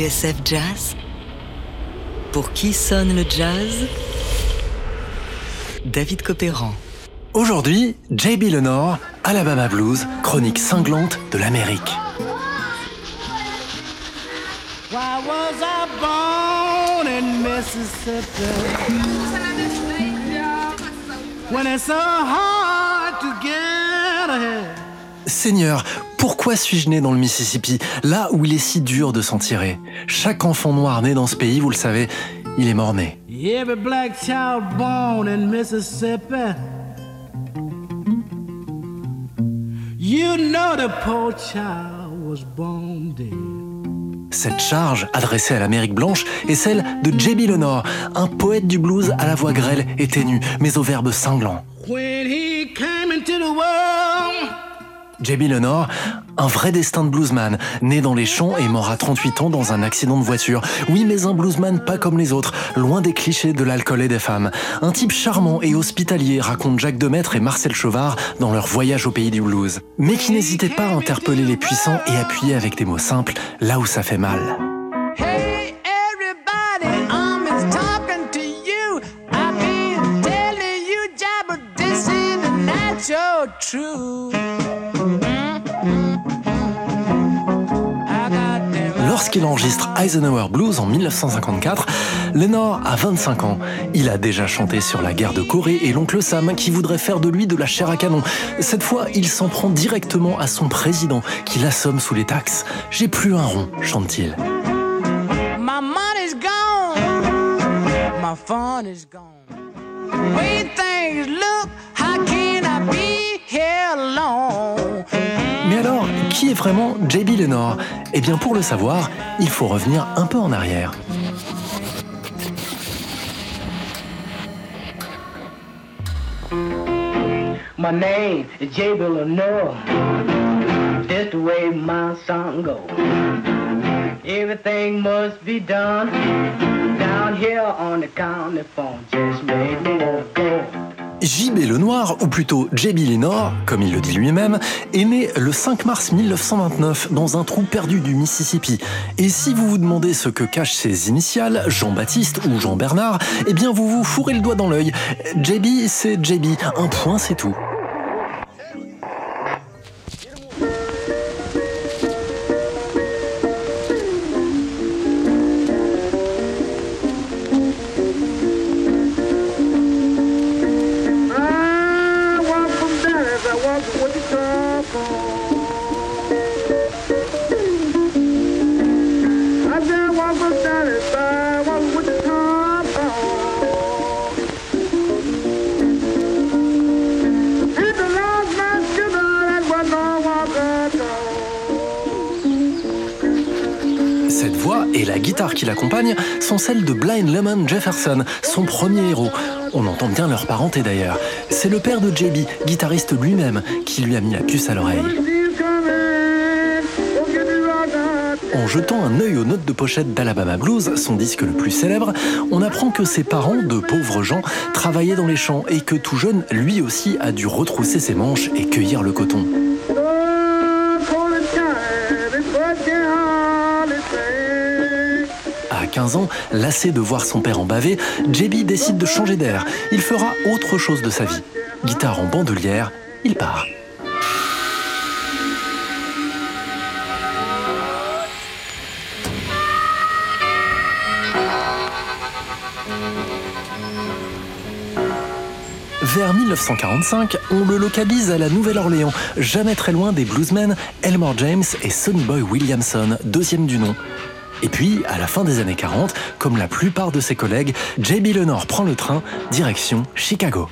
TSF Jazz Pour qui sonne le jazz? David Copéran. Aujourd'hui, J.B. Lenore, Alabama Blues, chronique cinglante de l'Amérique. Why was I born in Mississippi? When it's so hard to get ahead. Seigneur, pourquoi suis-je né dans le Mississippi, là où il est si dur de s'en tirer? Chaque enfant noir né dans ce pays, vous le savez, il est mort-né. Every black child born in Mississippi. You know the poor child was born dead. Cette charge, adressée à l'Amérique blanche, est celle de J.B. Lenore, un poète du blues à la voix grêle et ténue, mais au verbe cinglant. When he came into the world, J.B. Lenore, un vrai destin de bluesman, né dans les champs et mort à 38 ans dans un accident de voiture. Oui, mais un bluesman pas comme les autres, loin des clichés de l'alcool et des femmes. Un type charmant et hospitalier, raconte Jacques Demaître et Marcel Chauvard dans leur voyage au pays du blues. Mais qui n'hésitait pas à interpeller les puissants et appuyer avec des mots simples là où ça fait mal. Lorsqu'il enregistre Eisenhower Blues en 1954, Lenore a 25 ans. Il a déjà chanté sur la guerre de Corée et l'oncle Sam qui voudrait faire de lui de la chair à canon. Cette fois, il s'en prend directement à son président qui l'assomme sous les taxes. J'ai plus un rond, chante-t-il. Alors, qui est vraiment J.B. Lenore? Eh bien, pour le savoir, il faut revenir un peu en arrière. My name is J. Lenore. That's the way my song goes. Everything must be done down here on the county phone. Just make me go. J.B. Lenoir, ou plutôt J.B. Lenore, comme il le dit lui-même, est né le 5 mars 1929 dans un trou perdu du Mississippi. Et si vous vous demandez ce que cachent ses initiales, Jean-Baptiste ou Jean-Bernard, eh bien vous vous fourrez le doigt dans l'œil. J.B. c'est J.B. Un point, c'est tout. Cette voix et la guitare qui l'accompagne sont celles de Blind Lemon Jefferson, son premier héros. On entend bien leur parenté d'ailleurs. C'est le père de JB, guitariste lui-même, qui lui a mis la puce à l'oreille. En jetant un œil aux notes de pochette d'Alabama Blues, son disque le plus célèbre, on apprend que ses parents, de pauvres gens, travaillaient dans les champs et que tout jeune, lui aussi, a dû retrousser ses manches et cueillir le coton. 15 ans, lassé de voir son père en baver, JB décide de changer d'air. Il fera autre chose de sa vie. Guitare en bandoulière, il part. Vers 1945, on le localise à la Nouvelle-Orléans, jamais très loin des bluesmen Elmore James et Sonny Boy Williamson, deuxième du nom. Et puis, à la fin des années 40, comme la plupart de ses collègues, J.B. Lenore prend le train, direction Chicago.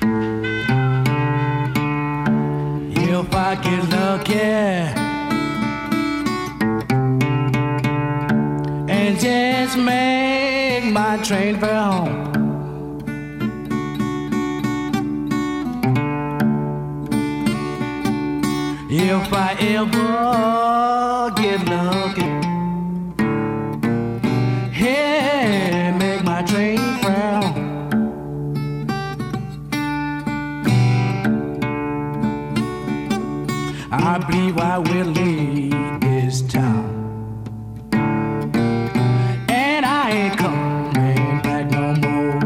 believe I will leave this town. And I ain't coming back no more.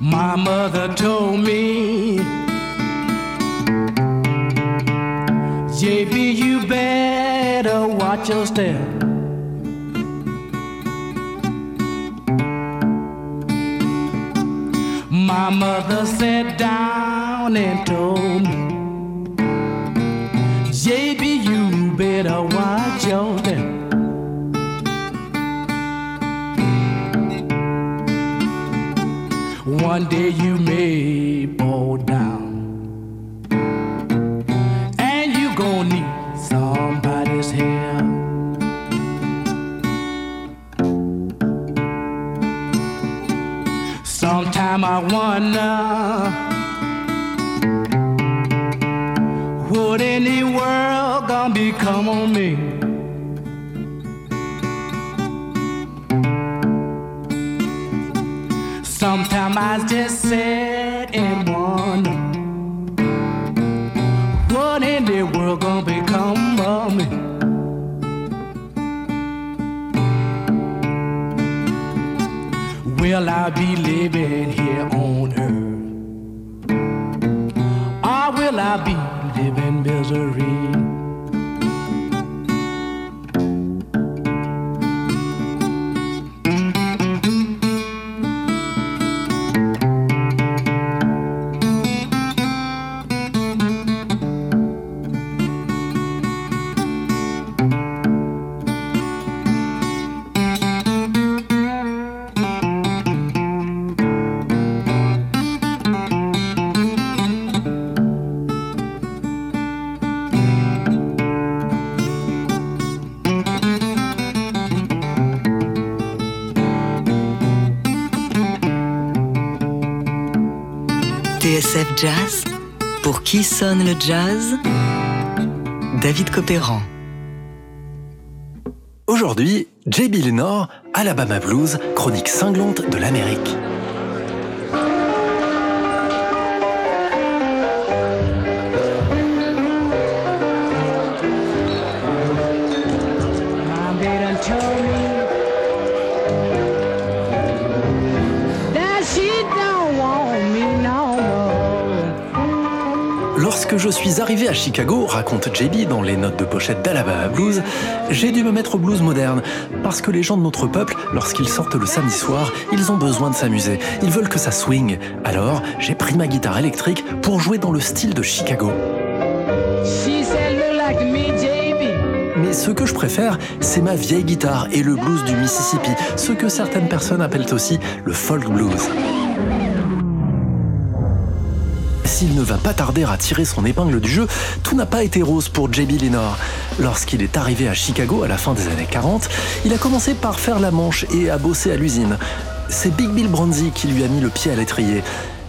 My mother told me, JB, you better watch your step. One day you may fall down, and you gon' need somebody's help. Sometime I wonder Sometimes I just set and wonder what in the world gonna become of me. Will I be living here on earth? Or will I be living misery? Le jazz David Copéran. Aujourd'hui, J.B. Lenore, Alabama Blues, chronique cinglante de l'Amérique. Lorsque je suis arrivé à Chicago, raconte JB dans les notes de pochette d'Alabama Blues, j'ai dû me mettre au blues moderne. Parce que les gens de notre peuple, lorsqu'ils sortent le samedi soir, ils ont besoin de s'amuser. Ils veulent que ça swing. Alors, j'ai pris ma guitare électrique pour jouer dans le style de Chicago. Mais ce que je préfère, c'est ma vieille guitare et le blues du Mississippi, ce que certaines personnes appellent aussi le folk blues. S'il ne va pas tarder à tirer son épingle du jeu, tout n'a pas été rose pour JB Lenore. Lorsqu'il est arrivé à Chicago à la fin des années 40, il a commencé par faire la manche et à bosser à l'usine. C'est Big Bill Bronzy qui lui a mis le pied à l'étrier.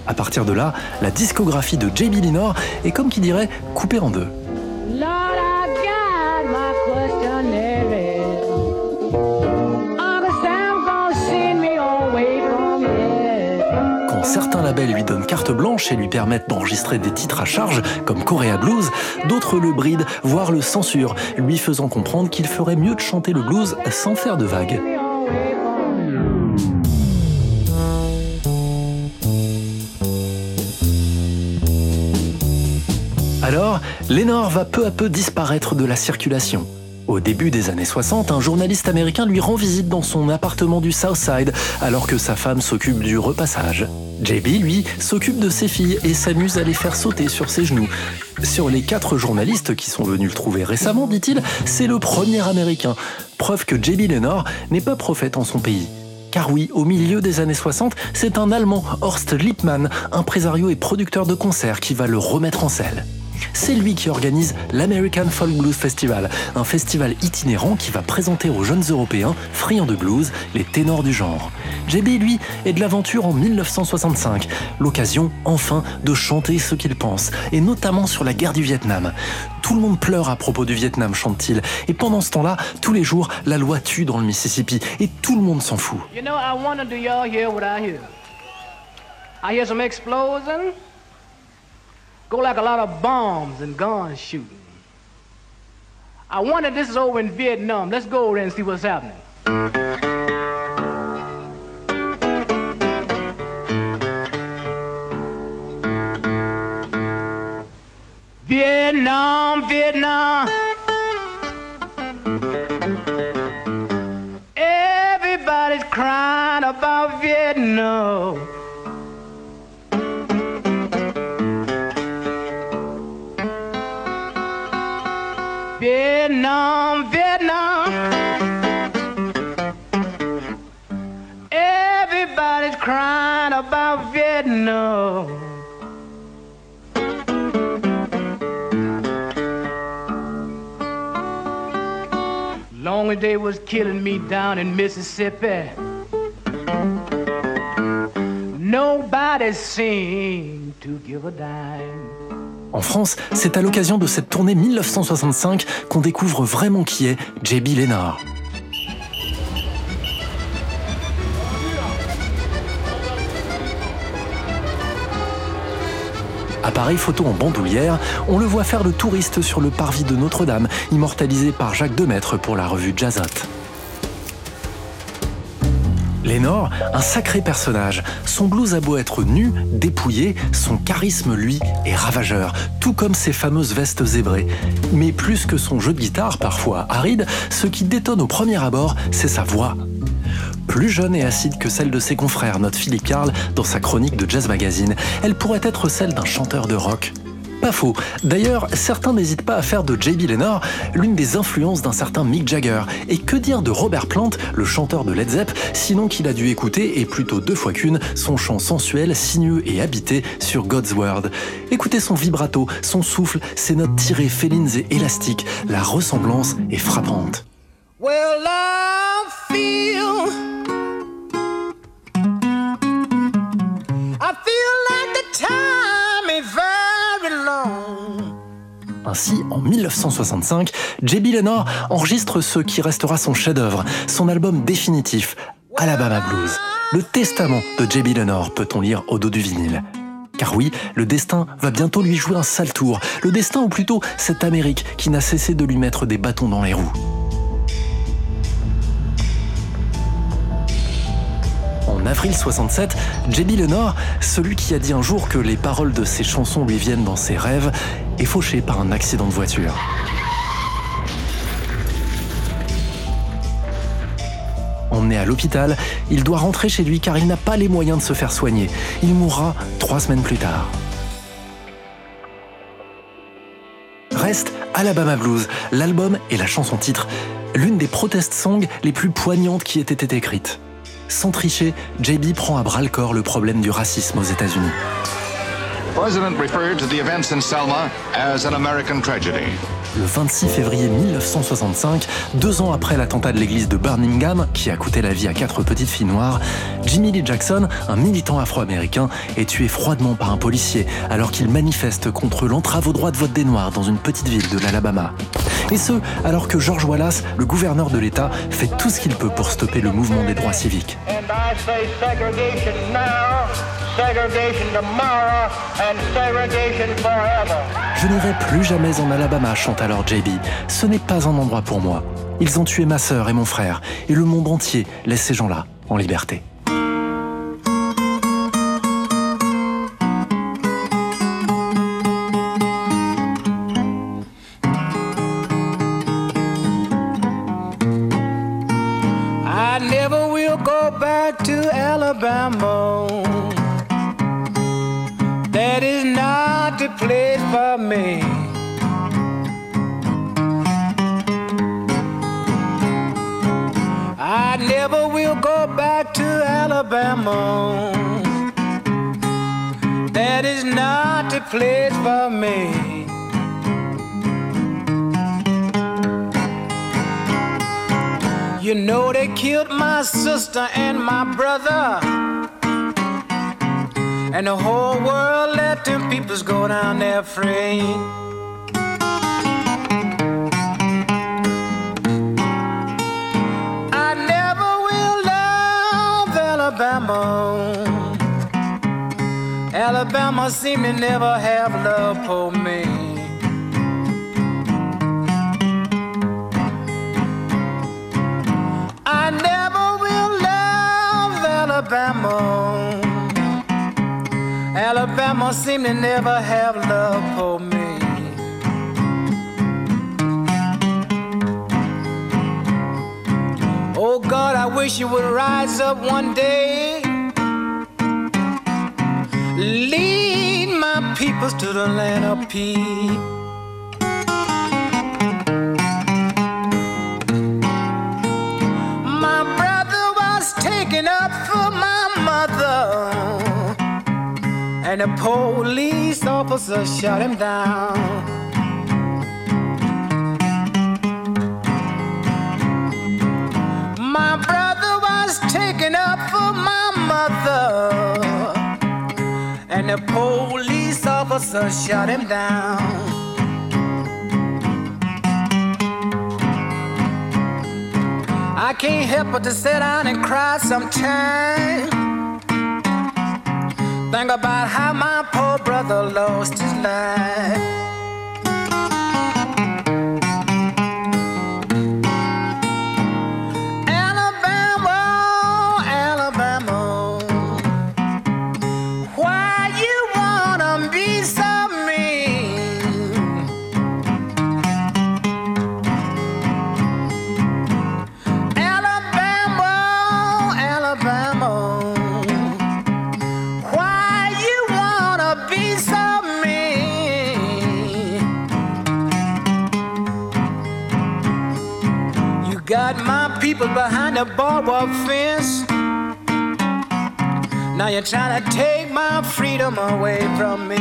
À partir de là, la discographie de JB Lenore est comme qui dirait coupée en deux. Labels lui donnent carte blanche et lui permettent d'enregistrer des titres à charge, comme Korea Blues, d'autres le brident, voire le censurent, lui faisant comprendre qu'il ferait mieux de chanter le blues sans faire de vagues. Alors, Lenore va peu à peu disparaître de la circulation. Au début des années 60, un journaliste américain lui rend visite dans son appartement du Southside alors que sa femme s'occupe du repassage. JB, lui, s'occupe de ses filles et s'amuse à les faire sauter sur ses genoux. Sur les quatre journalistes qui sont venus le trouver récemment, dit-il, c'est le premier américain. Preuve que JB Lenore n'est pas prophète en son pays. Car oui, au milieu des années 60, c'est un Allemand, Horst Lippmann, impresario et producteur de concerts, qui va le remettre en selle. C'est lui qui organise l'American Folk Blues Festival, un festival itinérant qui va présenter aux jeunes Européens, friands de blues, les ténors du genre. JB, lui, est de l'aventure en 1965, l'occasion, enfin, de chanter ce qu'il pense, et notamment sur la guerre du Vietnam. Tout le monde pleure à propos du Vietnam, chante-t-il, et pendant ce temps-là, tous les jours, la loi tue dans le Mississippi, et tout le monde s'en fout. You know, I wonder, do y'all hear what I hear? I hear some. Go like a lot of bombs and guns shooting. I wonder if this is over in Vietnam. Let's go over there and see what's happening. Vietnam, Vietnam. Everybody's crying about Vietnam. Long as they was killing me down in Mississippi, nobody seemed to give a dime. En France, c'est à l'occasion de cette tournée 1965 qu'on découvre vraiment qui est J.B. Lennard. Appareil photo en bandoulière, on le voit faire le touriste sur le parvis de Notre-Dame, immortalisé par Jacques Demaître pour la revue Jazzot. Lénore, un sacré personnage. Son blues a beau être nu, dépouillé, son charisme, lui, est ravageur, tout comme ses fameuses vestes zébrées. Mais plus que son jeu de guitare, parfois aride, ce qui détonne au premier abord, c'est sa voix. Plus jeune et acide que celle de ses confrères, note Philippe Carl dans sa chronique de Jazz Magazine, elle pourrait être celle d'un chanteur de rock. Pas faux. D'ailleurs, certains n'hésitent pas à faire de J.B. Lennor l'une des influences d'un certain Mick Jagger. Et que dire de Robert Plant, le chanteur de Led Zepp, sinon qu'il a dû écouter, et plutôt deux fois qu'une, son chant sensuel, sinueux et habité sur God's Word. Écoutez son vibrato, son souffle, ses notes tirées félines et élastiques. La ressemblance est frappante. Ainsi, en 1965, J.B. Lennor enregistre ce qui restera son chef-d'œuvre, son album définitif, Alabama Blues. Le testament de J.B. Lennor peut-on lire au dos du vinyle. Car oui, le destin va bientôt lui jouer un sale tour. Le destin, ou plutôt cette Amérique qui n'a cessé de lui mettre des bâtons dans les roues. En avril 67, J.B. Lennor, celui qui a dit un jour que les paroles de ses chansons lui viennent dans ses rêves, est fauché par un accident de voiture. Emmené à l'hôpital, il doit rentrer chez lui car il n'a pas les moyens de se faire soigner. Il mourra trois semaines plus tard. Reste Alabama Blues, l'album et la chanson titre, l'une des protest songs les plus poignantes qui ait été écrites. Sans tricher, JB prend à bras le corps le problème du racisme aux États-Unis. President referred to the events in Selma as an American tragedy. Le 26 février 1965, deux ans après l'attentat de l'église de Birmingham, qui a coûté la vie à quatre petites filles noires, Jimmy Lee Jackson, un militant afro-américain, est tué froidement par un policier alors qu'il manifeste contre l'entrave au droit de vote des Noirs dans une petite ville de l'Alabama. Et ce, alors que George Wallace, le gouverneur de l'État, fait tout ce qu'il peut pour stopper le mouvement des droits civiques. And I say segregation tomorrow, and segregation forever. Je n'irai plus jamais en Alabama, chante alors JB. Ce n'est pas un endroit pour moi. Ils ont tué ma sœur et mon frère, et le monde entier laisse ces gens-là en liberté. I never will go back to Alabama. That is not the place for me. You know they killed my sister and my brother. And the whole world let them peoples go down there free. Alabama. Alabama seem to never have love for me. I never will love Alabama. Alabama seem to never have love for me. Oh God, I wish you would rise up one day. Lead my peoples to the land of peace. My brother was taken up for my mother, and the police officer shot him down. The police officer shot him down. I can't help but to sit down and cry sometimes. Think about how my poor brother lost his life. You're trying to take my freedom away from me.